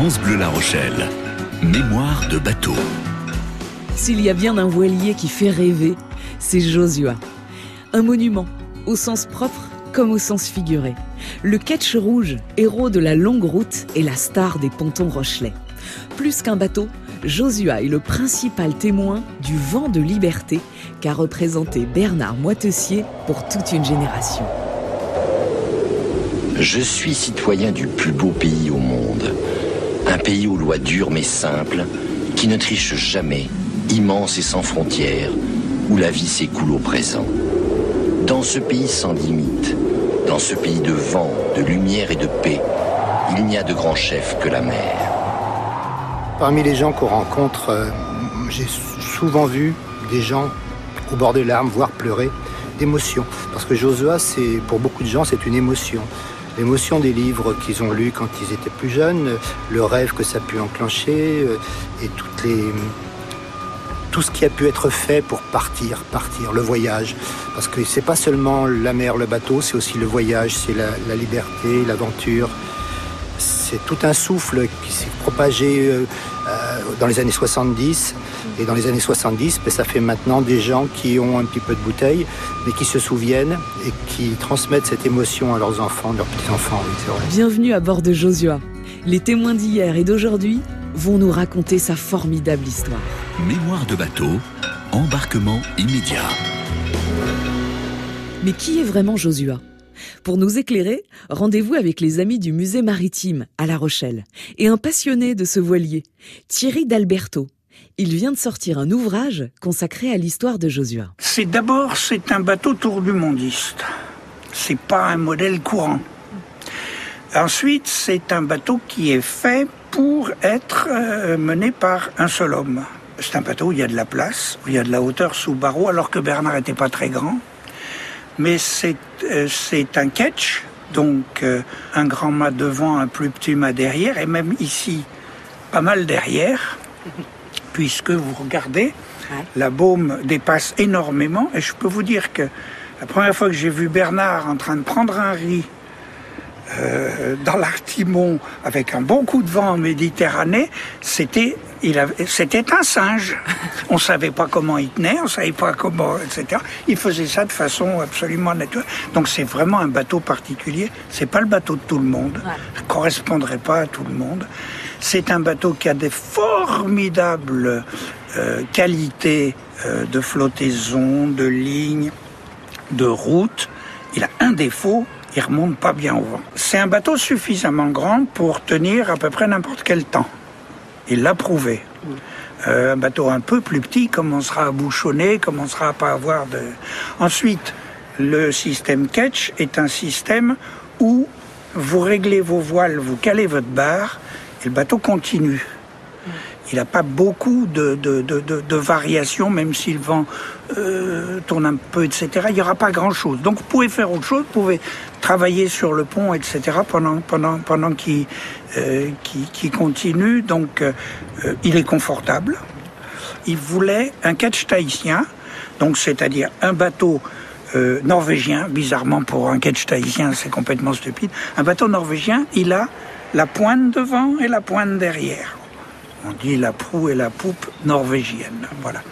France Bleu La Rochelle. Mémoire de bateau. S'il y a bien un voilier qui fait rêver, c'est Josua. Un monument, au sens propre comme au sens figuré. Le ketch rouge, héros de la longue route, est la star des pontons rochelais. Plus qu'un bateau, Josua est le principal témoin du vent de liberté qu'a représenté Bernard Moitessier pour toute une génération. Je suis citoyen du plus beau pays au monde. Un pays aux lois dures mais simples, qui ne triche jamais, immense et sans frontières, où la vie s'écoule au présent. Dans ce pays sans limite, dans ce pays de vent, de lumière et de paix, il n'y a de grand chef que la mer. Parmi les gens qu'on rencontre, euh, j'ai souvent vu des gens au bord des larmes, voire pleurer, d'émotion. Parce que Josua, pour beaucoup de gens, c'est une émotion. L'émotion des livres qu'ils ont lus quand ils étaient plus jeunes, le rêve que ça a pu enclencher, euh, et tout ce qui a pu être fait pour partir, partir, le voyage. Parce que c'est pas seulement la mer, le bateau, c'est aussi le voyage, c'est la, liberté, l'aventure. C'est tout un souffle qui s'est propagé euh, euh, dans les années 70. Et dans les années 70, ben, ça fait maintenant des gens qui ont un petit peu de bouteille, mais qui se souviennent et qui transmettent cette émotion à leurs enfants, leurs petits-enfants. Bienvenue à bord de Josua. Les témoins d'hier et d'aujourd'hui vont nous raconter sa formidable histoire. Mémoire de bateau, embarquement immédiat. Mais qui est vraiment Josua pour nous éclairer, rendez-vous avec les amis du musée maritime à La Rochelle et un passionné de ce voilier, Thierry d'Alberto. Il vient de sortir un ouvrage consacré à l'histoire de Josua. C'est d'abord c'est un bateau tour du mondiste. C'est pas un modèle courant. Ensuite, c'est un bateau qui est fait pour être euh, mené par un seul homme. C'est un bateau où il y a de la place, où il y a de la hauteur sous barreau, alors que Bernard n'était pas très grand. Mais c'est euh, un catch, donc euh, un grand mât devant, un plus petit mât derrière, et même ici, pas mal derrière, puisque vous regardez, la baume dépasse énormément. Et je peux vous dire que la première fois que j'ai vu Bernard en train de prendre un riz euh, dans l'Artimon avec un bon coup de vent en Méditerranée, c'était c'était un singe. On savait pas comment il tenait, on savait pas comment, etc. Il faisait ça de façon absolument naturelle. Donc c'est vraiment un bateau particulier. C'est pas le bateau de tout le monde. ne correspondrait pas à tout le monde. C'est un bateau qui a des formidables euh, qualités euh, de flottaison, de ligne, de route. Il a un défaut, il remonte pas bien au vent. C'est un bateau suffisamment grand pour tenir à peu près n'importe quel temps. Il l'a prouvé. Euh, un bateau un peu plus petit commencera à bouchonner, commencera à pas avoir de. Ensuite, le système catch est un système où vous réglez vos voiles, vous calez votre barre et le bateau continue il n'a pas beaucoup de, de, variations, même si le vent euh, tourne un peu, etc. Il n'y aura pas grand-chose. Donc vous pouvez faire autre chose, vous pouvez travailler sur le pont, etc. pendant, qu'il euh, qui, continue. Donc euh, il est confortable. Il voulait un catch tahitien, donc c'est-à-dire un bateau norvégien, bizarrement pour un catch tahitien c'est complètement stupide, un bateau norvégien, il a la pointe devant et la pointe derrière. On dit la proue et la poupe norvégienne. Voilà.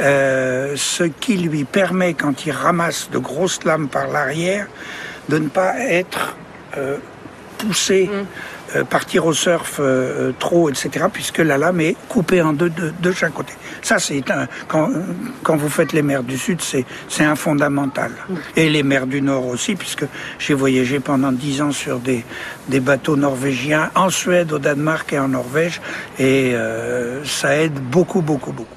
Euh, ce qui lui permet, quand il ramasse de grosses lames par l'arrière, de ne pas être euh, poussé, mm. euh, partir au surf trop, etc., puisque la lame est coupée en deux de chaque côté. Ça, c'est un, quand, quand vous faites les mers du Sud, c'est, c'est un fondamental. Et les mers du Nord aussi, puisque j'ai voyagé pendant dix ans sur des, des bateaux norvégiens en Suède, au Danemark et en Norvège, et euh, ça aide beaucoup, beaucoup, beaucoup.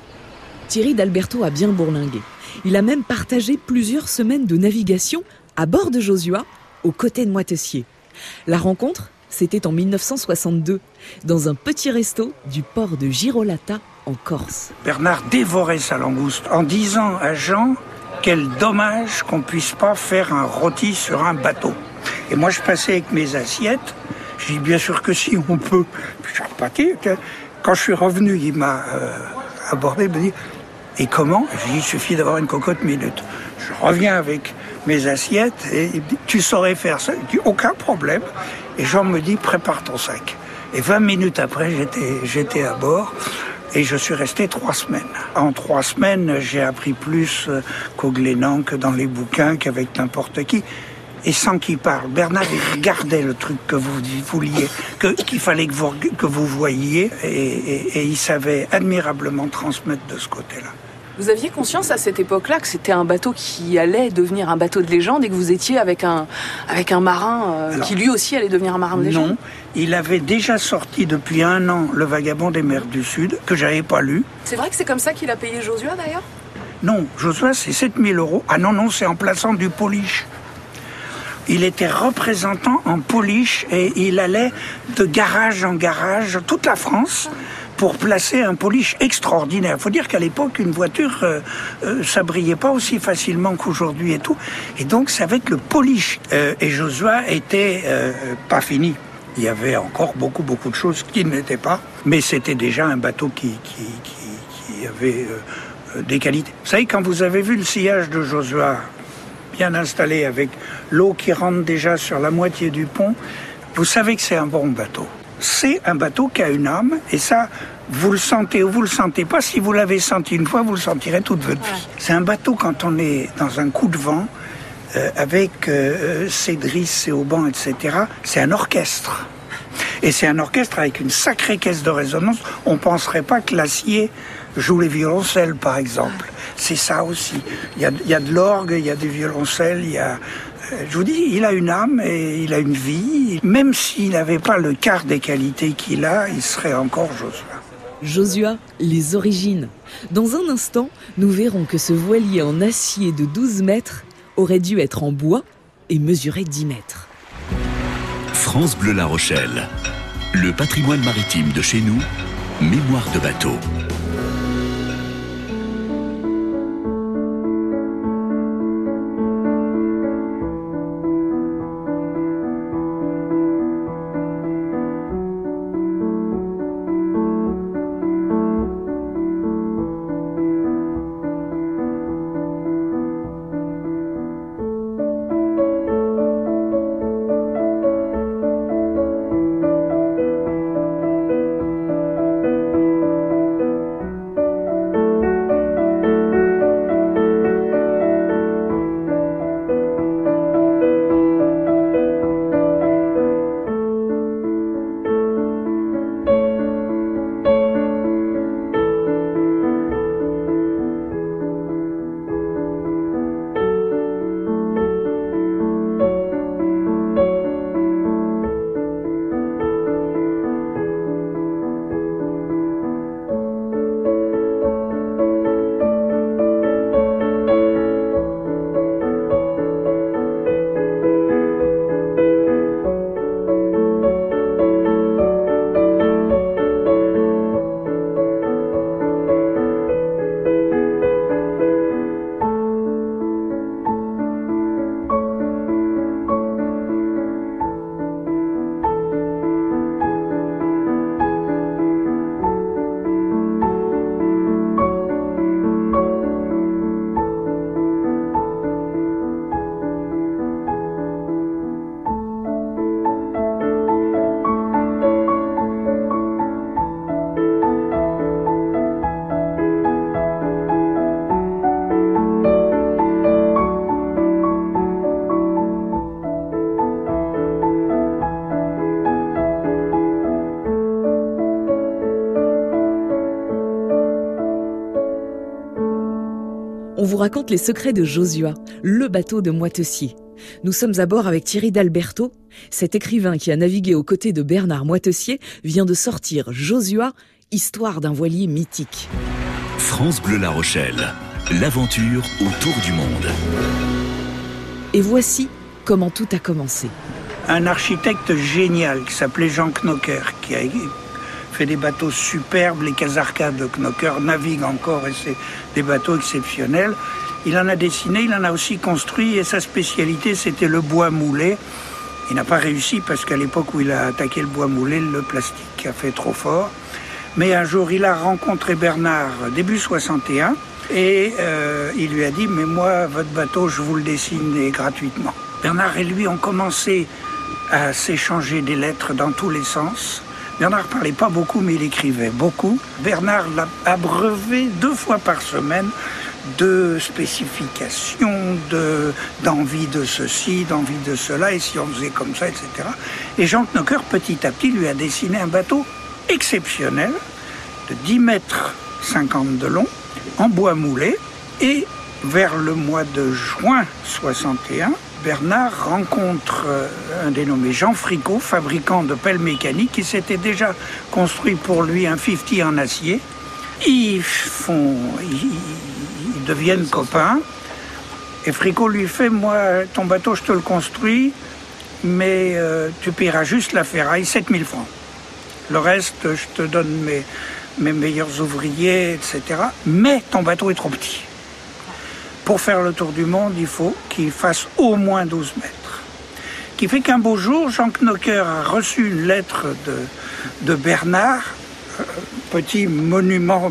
Thierry d'Alberto a bien bourlingué. Il a même partagé plusieurs semaines de navigation à bord de Josua, aux côtés de Moitessier. La rencontre, c'était en 1962, dans un petit resto du port de Girolata en Corse. Bernard dévorait sa langouste en disant à Jean quel dommage qu'on puisse pas faire un rôti sur un bateau. Et moi je passais avec mes assiettes, je dis bien sûr que si on peut. Puis je repartais. Quand je suis revenu, il m'a euh, abordé, il me dit et comment? Je dis il suffit d'avoir une cocotte minute. Je reviens avec mes assiettes et il me dit tu saurais faire ça aucun problème. Et Jean me dit prépare ton sac. Et 20 minutes après, j'étais, j'étais à bord. Et je suis resté trois semaines. En trois semaines, j'ai appris plus euh, qu'au Glénan, que dans les bouquins, qu'avec n'importe qui. Et sans qu'il parle. Bernard, il regardait le truc que vous vouliez, qu'il fallait que vous, voyiez, et il savait admirablement transmettre de ce côté-là. Vous aviez conscience à cette époque-là que c'était un bateau qui allait devenir un bateau de légende et que vous étiez avec un, avec un marin euh, Alors, qui lui aussi allait devenir un marin de légende? Non, il avait déjà sorti depuis un an Le Vagabond des mers du Sud, que j'avais pas lu. C'est vrai que c'est comme ça qu'il a payé Josua d'ailleurs? Non, Josué, c'est 7000 euros. Ah non, non, c'est en plaçant du polish. Il était représentant en polish et il allait de garage en garage, toute la France, pour placer un polish extraordinaire. Il faut dire qu'à l'époque, une voiture, euh, euh, ça brillait pas aussi facilement qu'aujourd'hui et tout. Et donc, c'est avec le polish. Euh, et Josué était euh, pas fini. Il y avait encore beaucoup, beaucoup de choses qui n'étaient pas. Mais c'était déjà un bateau qui, avait euh, des qualités. Vous savez, quand vous avez vu le sillage de Josué bien installé avec l'eau qui rentre déjà sur la moitié du pont, vous savez que c'est un bon bateau. C'est un bateau qui a une âme et ça, vous le sentez ou vous le sentez pas. Si vous l'avez senti une fois, vous le sentirez toute votre vie. C'est un bateau quand on est dans un coup de vent, euh, avec euh, ses drisses, ses haubans, etc. C'est un orchestre. Et c'est un orchestre avec une sacrée caisse de résonance. On ne penserait pas que l'acier joue les violoncelles, par exemple. C'est ça aussi. Il y a, il y a de l'orgue, il y a des violoncelles, il y a... Je vous dis, il a une âme et il a une vie. Même s'il n'avait pas le quart des qualités qu'il a, il serait encore Josué. Josua, les origines. Dans un instant, nous verrons que ce voilier en acier de 12 mètres aurait dû être en bois et mesurer 10 mètres. France Bleu La Rochelle. Le patrimoine maritime de chez nous, mémoire de bateau. On vous raconte les secrets de Josua, le bateau de Moitessier. Nous sommes à bord avec Thierry d'Alberto. Cet écrivain qui a navigué aux côtés de Bernard Moitessier vient de sortir Josua, histoire d'un voilier mythique. France Bleu La Rochelle. L'aventure autour du monde. Et voici comment tout a commencé. Un architecte génial qui s'appelait Jean Knocker, qui a fait des bateaux superbes. Les casarcades de Knocker naviguent encore et c'est des bateaux exceptionnels. Il en a dessiné, il en a aussi construit et sa spécialité c'était le bois moulé. Il n'a pas réussi parce qu'à l'époque où il a attaqué le bois moulé, le plastique a fait trop fort. Mais un jour, il a rencontré Bernard début 61 et euh, il lui a dit Mais moi, votre bateau, je vous le dessine gratuitement. Bernard et lui ont commencé à s'échanger des lettres dans tous les sens. Bernard parlait pas beaucoup, mais il écrivait beaucoup. Bernard l'a abreuvé deux fois par semaine de spécifications, de, d'envie de ceci, d'envie de cela, et si on faisait comme ça, etc. Et Jean Knocker, petit à petit, lui a dessiné un bateau exceptionnel de 10 mètres 50 de long, en bois moulé, et vers le mois de juin 61, Bernard rencontre euh, un dénommé Jean Fricot, fabricant de pelles mécaniques, qui s'était déjà construit pour lui un 50 en acier. Ils font, ils, deviennent copains. Et Fricot lui fait, moi, ton bateau, je te le construis, mais euh, tu paieras juste la ferraille, 7000 francs. Le reste, je te donne mes, mes meilleurs ouvriers, etc. Mais ton bateau est trop petit. Pour faire le tour du monde, il faut qu'il fasse au moins 12 mètres. Qui fait qu'un beau jour, Jean Knocker a reçu une lettre de, Bernard, euh, petit monument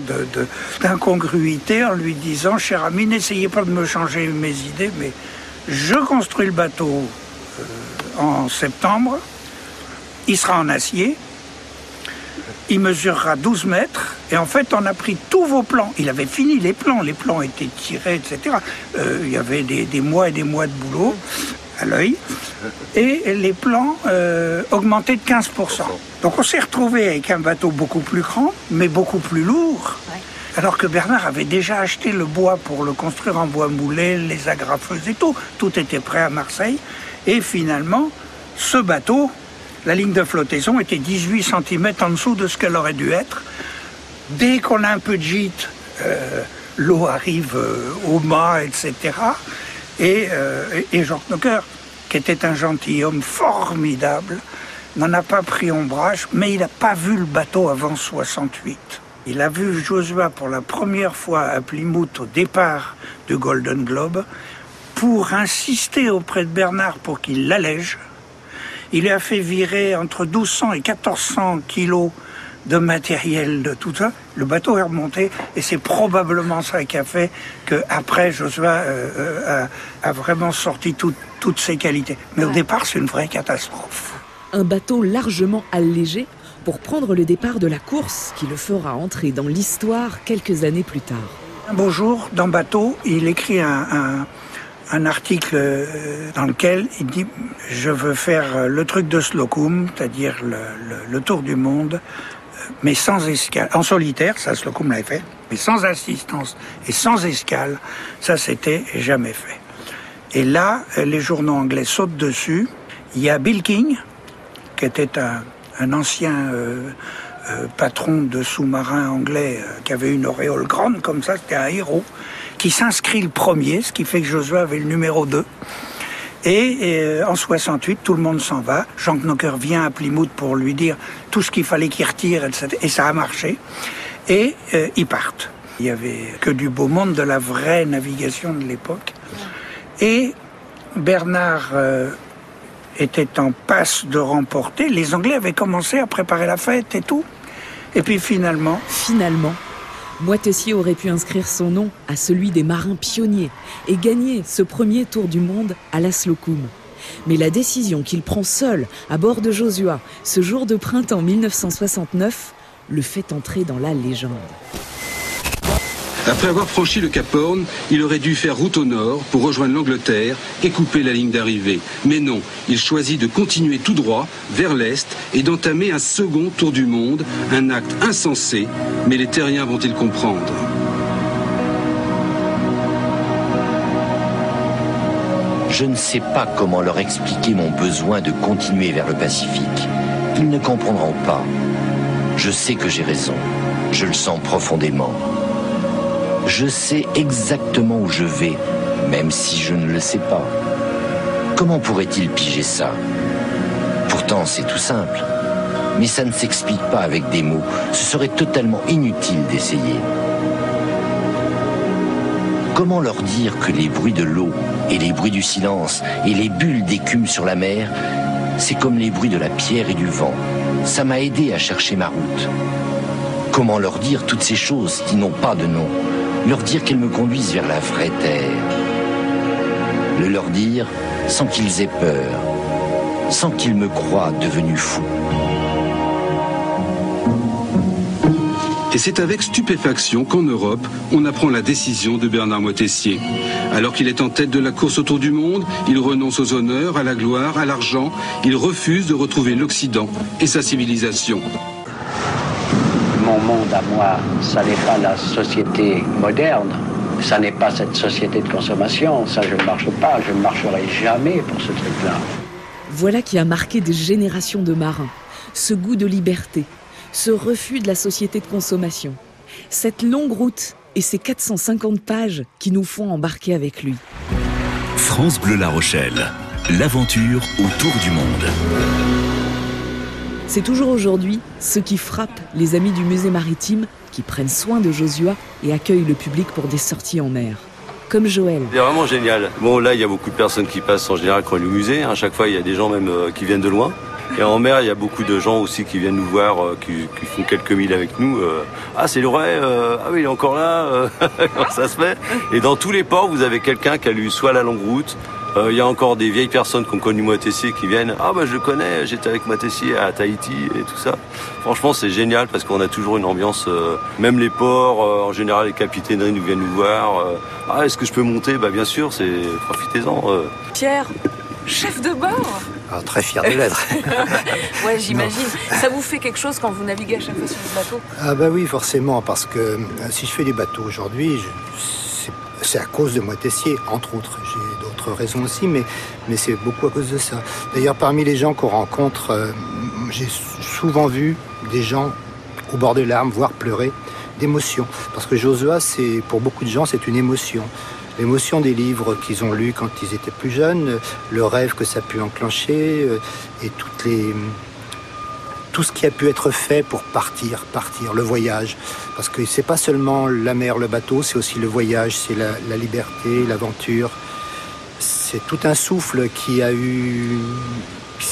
d'incongruité, en lui disant Cher ami, n'essayez pas de me changer mes idées, mais je construis le bateau euh, en septembre, il sera en acier, il mesurera 12 mètres. Et en fait, on a pris tous vos plans. Il avait fini les plans. Les plans étaient tirés, etc. Euh, il y avait des, mois et des mois de boulot à l'œil. Et les plans euh, augmentaient de 15%. Donc on s'est retrouvé avec un bateau beaucoup plus grand, mais beaucoup plus lourd. Alors que Bernard avait déjà acheté le bois pour le construire en bois moulé, les agrafeuses et tout. Tout était prêt à Marseille. Et finalement, ce bateau, la ligne de flottaison était 18 cm en dessous de ce qu'elle aurait dû être. Dès qu'on a un peu de gîte, euh, l'eau arrive euh, au mât, etc. Et, euh, Jean Knocker, qui était un gentilhomme formidable, n'en a pas pris ombrage, mais il n'a pas vu le bateau avant 68. Il a vu Joshua pour la première fois à Plymouth au départ du Golden Globe pour insister auprès de Bernard pour qu'il l'allège il a fait virer entre 1200 et 1400 kilos de matériel, de tout ça. Le bateau est remonté et c'est probablement ça qui a fait qu'après Joshua euh, euh, a, vraiment sorti toutes ses qualités. Mais au départ, c'est une vraie catastrophe. Un bateau largement allégé pour prendre le départ de la course qui le fera entrer dans l'histoire quelques années plus tard. Un beau jour, dans Bateau, il écrit un un article euh, dans lequel il dit je veux faire euh, le truc de Slocum, c'est-à-dire le, tour du monde, euh, mais sans escale, en solitaire, ça Slocum l'avait fait, mais sans assistance et sans escale, ça c'était jamais fait. Et là, les journaux anglais sautent dessus. Il y a Bill King, qui était un, ancien patron de sous-marins anglais, qui avait une auréole grande comme ça, c'était un héros qui s'inscrit le premier, ce qui fait que Josué avait le numéro 2. Et, euh, en 68, tout le monde s'en va. Jean Knocker vient à Plymouth pour lui dire tout ce qu'il fallait qu'il retire. Et ça a marché. Et euh, ils partent. Il y avait que du beau monde, de la vraie navigation de l'époque. Et Bernard euh, était en passe de remporter. Les Anglais avaient commencé à préparer la fête et tout. Et puis finalement... Finalement, Moitessier aurait pu inscrire son nom à celui des marins pionniers et gagner ce premier tour du monde à la Slocum. Mais la décision qu'il prend seul à bord de Josua ce jour de printemps 1969 le fait entrer dans la légende. Après avoir franchi le Cap Horn, il aurait dû faire route au nord pour rejoindre l'Angleterre et couper la ligne d'arrivée. Mais non, il choisit de continuer tout droit vers l'est et d'entamer un second tour du monde, un acte insensé, mais les terriens vont-ils comprendre? Je ne sais pas comment leur expliquer mon besoin de continuer vers le Pacifique. Ils ne comprendront pas. Je sais que j'ai raison. Je le sens profondément. Je sais exactement où je vais, même si je ne le sais pas. Comment pourrait-il piger ça? Pourtant, c'est tout simple. Mais ça ne s'explique pas avec des mots. Ce serait totalement inutile d'essayer. Comment leur dire que les bruits de l'eau et les bruits du silence et les bulles d'écume sur la mer, c'est comme les bruits de la pierre et du vent. Ça m'a aidé à chercher ma route. Comment leur dire toutes ces choses qui n'ont pas de nom? Leur dire qu'elles me conduisent vers la vraie terre. Le leur dire sans qu'ils aient peur, sans qu'ils me croient devenu fou. Et c'est avec stupéfaction qu'en Europe, on apprend la décision de Bernard Moitessier. Alors qu'il est en tête de la course autour du monde, il renonce aux honneurs, à la gloire, à l'argent. Il refuse de retrouver l'Occident et sa civilisation. Mon monde à moi, ça n'est pas la société moderne. Ça n'est pas cette société de consommation. Ça, je ne marche pas. Je ne marcherai jamais pour ce truc-là. Voilà qui a marqué des générations de marins. Ce goût de liberté, ce refus de la société de consommation, cette longue route et ces 450 pages qui nous font embarquer avec lui. France Bleu La Rochelle, l'aventure autour du monde. C'est toujours aujourd'hui ce qui frappe les amis du musée maritime qui prennent soin de Josua et accueillent le public pour des sorties en mer. Comme Joël. C'est vraiment génial. Bon, là, il y a beaucoup de personnes qui passent en général quand on est au musée. À chaque fois, il y a des gens même euh, qui viennent de loin. Et en mer, il y a beaucoup de gens aussi qui viennent nous voir, euh, qui, font quelques milles avec nous. euh, ah, c'est le vrai Ah oui, il est encore là Comment ça se fait? Et dans tous les ports, vous avez quelqu'un qui a lu soit la longue route, euh, il y a encore des vieilles personnes qui ont connu Moitessier qui viennent. Ah bah je le connais, j'étais avec Moitessier à Tahiti et tout ça. Franchement c'est génial parce qu'on a toujours une ambiance. euh, même les ports, euh, en général les capitaineries nous viennent nous voir. euh, ah est-ce que je peux monter? Bah bien sûr, c'est profitez-en. euh. Pierre, chef de bord Alors, très fier de l'être. Ouais, j'imagine. Ça vous fait quelque chose quand vous naviguez à chaque fois sur le bateau? Ah bah oui, forcément, parce que euh, si je fais des bateaux aujourd'hui, je- c'est- c'est à cause de Moitessier, entre autres. J'ai d'autres raisons aussi, mais, mais c'est beaucoup à cause de ça. D'ailleurs, parmi les gens qu'on rencontre, euh, j'ai souvent vu des gens au bord des larmes, voire pleurer, d'émotion. Parce que Josua, pour beaucoup de gens, c'est une émotion. L'émotion des livres qu'ils ont lus quand ils étaient plus jeunes, le rêve que ça a pu enclencher, euh, et toutes les, tout ce qui a pu être fait pour partir, partir, le voyage. Parce que c'est pas seulement la mer, le bateau, c'est aussi le voyage, c'est la liberté, l'aventure. C'est tout un souffle qui a eu, qui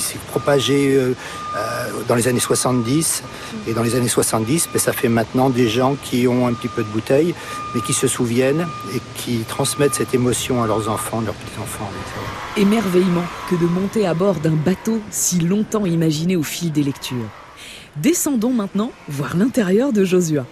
s'est, propagé euh, euh, dans les années 70. Et dans les années 70, ben, ça fait maintenant des gens qui ont un petit peu de bouteille, mais qui se souviennent et qui transmettent cette émotion à leurs enfants, leurs petits-enfants. Émerveillement que de monter à bord d'un bateau si longtemps imaginé au fil des lectures. Descendons maintenant voir l'intérieur de Josua.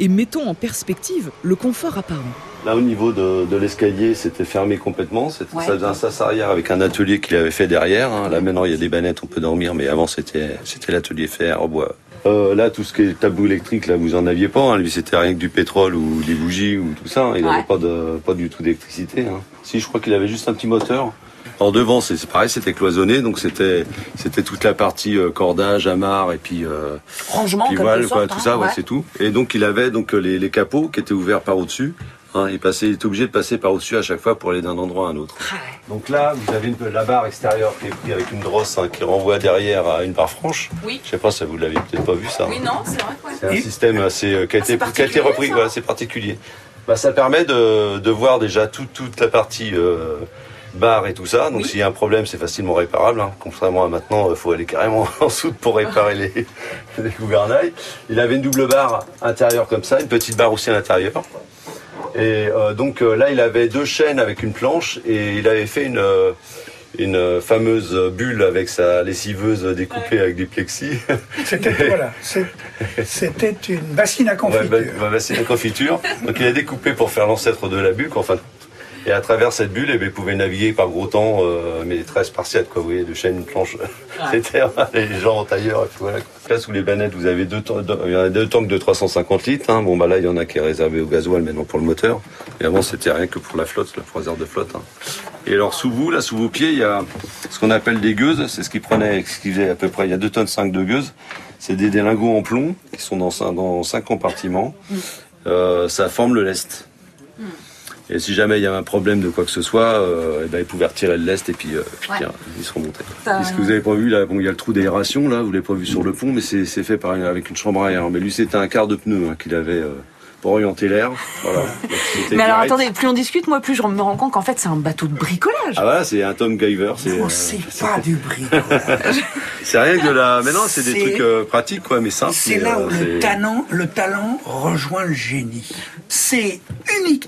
Et mettons en perspective le confort apparent. Là au niveau de, de l'escalier, c'était fermé complètement. C'était- Ouais. Ça faisait un sas arrière avec un atelier qu'il avait fait derrière. hein. Là maintenant il y a des bannettes, on peut dormir, mais avant c'était c'était l'atelier fer bois. Euh, là tout ce qui est tableau électrique, là vous en aviez pas. hein. Lui c'était rien que du pétrole ou des bougies ou tout ça. Il Ouais. n'avait pas de pas du tout d'électricité. hein. Si je crois qu'il avait juste un petit moteur. En devant, c'est c'est pareil, c'était cloisonné, donc c'était c'était toute la partie euh, cordage, amarre et puis euh, Rangement, puis sorte, quoi, hein, tout ça, ouais, ouais. c'est tout. Et donc il avait donc euh, les, les capots qui étaient ouverts par au-dessus. Hein, il, passait, il était obligé de passer par au-dessus à chaque fois pour aller d'un endroit à un autre. Donc là, vous avez une, la barre extérieure qui est prise avec une drosse hein, qui renvoie derrière à une barre franche. Oui. Je sais pas si vous l'avez peut-être pas vu ça. Oui, non, c'est vrai. ouais. C'est un système assez euh, qui a Ah, été, qui a été repris, voilà, c'est particulier. Bah, ça permet de, de voir déjà toute, toute la partie euh, barre et tout ça. Donc Oui. s'il y a un problème, c'est facilement réparable. Hein. Contrairement à maintenant, il faut aller carrément en soude pour réparer les, les gouvernails. Il avait une double barre intérieure comme ça, une petite barre aussi à l'intérieur. Et euh, donc euh, là, il avait deux chaînes avec une planche et il avait fait une, euh, une fameuse bulle avec sa lessiveuse découpée avec du plexi. C'était voilà, c'était une bassine à confiture. bah, bah, bah, c'est la confiture. Donc il a découpé pour faire l'ancêtre de la bulle, enfin. Et à travers cette bulle, eh ben, il pouvait naviguer par gros temps, euh, mais très spartiate, quoi. Vous voyez, de chaîne, planche. C'était les gens en tailleur, et puis voilà. quoi. Là, sous les bannettes, vous avez deux, il y en a deux tanks de 350 litres. Hein. Bon, bah là, il y en a qui est réservé au gasoil maintenant pour le moteur. Et avant, c'était rien que pour la flotte, la croisière de flotte. hein. Et alors, sous vous, là, sous vos pieds, il y a ce qu'on appelle des gueuses. C'est ce qui prenait, ce qui faisait à peu près, il y a 2 tonnes 5 de gueuses. C'est des, des lingots en plomb qui sont dans, dans cinq compartiments. Euh, ça forme le lest. Et si jamais il y avait un problème de quoi que ce soit, euh, eh ben, ils pouvaient retirer le lest et puis, euh, puis Ouais. tiens, ils montés. T'as- Et ce que vous avez pas vu là, bon, il y a le trou d'aération là, vous l'avez pas vu sur le pont, mais c'est fait par, avec une chambre à air. Mais lui, c'était un quart de pneu hein, qu'il avait euh, pour orienter l'air. Voilà. Mais alors direct. attendez, plus on discute, moi plus je me rends compte qu'en fait c'est un bateau de bricolage. Ah voilà, c'est un Tom Giver. C'est Oh, euh, c'est pas du bricolage. c'est rien que de la. Mais non, c'est des trucs pratiques quoi, mais simples. C'est là où le talent, le talent rejoint le génie. C'est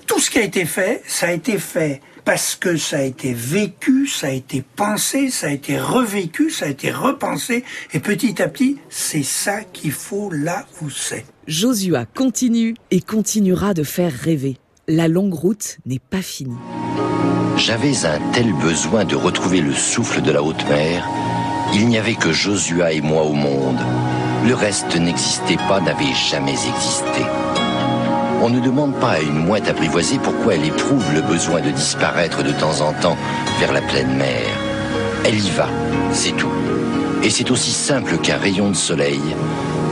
Tout ce qui a été fait, ça a été fait parce que ça a été vécu, ça a été pensé, ça a été revécu, ça a été repensé, et petit à petit, c'est ça qu'il faut là où c'est. Josua continue et continuera de faire rêver. La longue route n'est pas finie. J'avais un tel besoin de retrouver le souffle de la haute mer. Il n'y avait que Josua et moi au monde. Le reste n'existait pas, n'avait jamais existé. On ne demande pas à une mouette apprivoisée pourquoi elle éprouve le besoin de disparaître de temps en temps vers la pleine mer. Elle y va, c'est tout. Et c'est aussi simple qu'un rayon de soleil,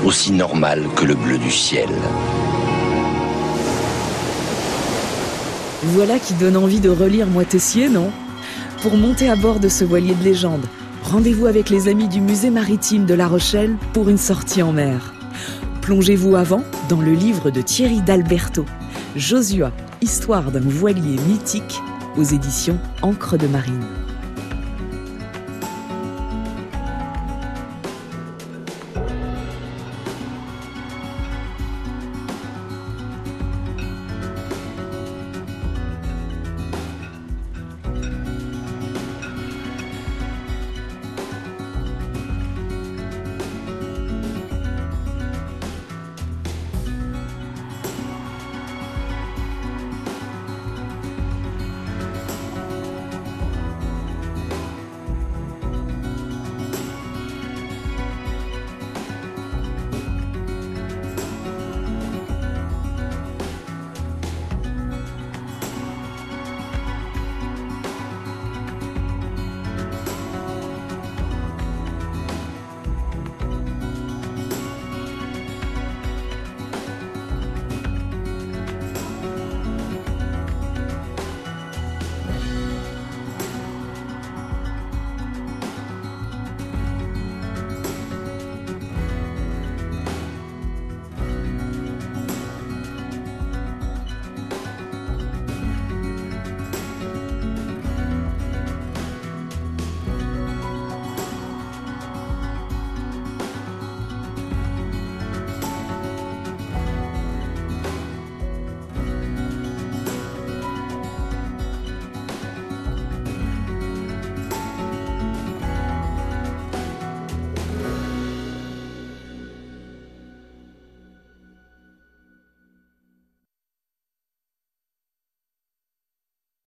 aussi normal que le bleu du ciel. Voilà qui donne envie de relire Moitessier, non? Pour monter à bord de ce voilier de légende, rendez-vous avec les amis du musée maritime de La Rochelle pour une sortie en mer. Plongez-vous avant dans le livre de Thierry d'Alberto, Josua, histoire d'un voilier mythique, aux éditions Encre de Marine.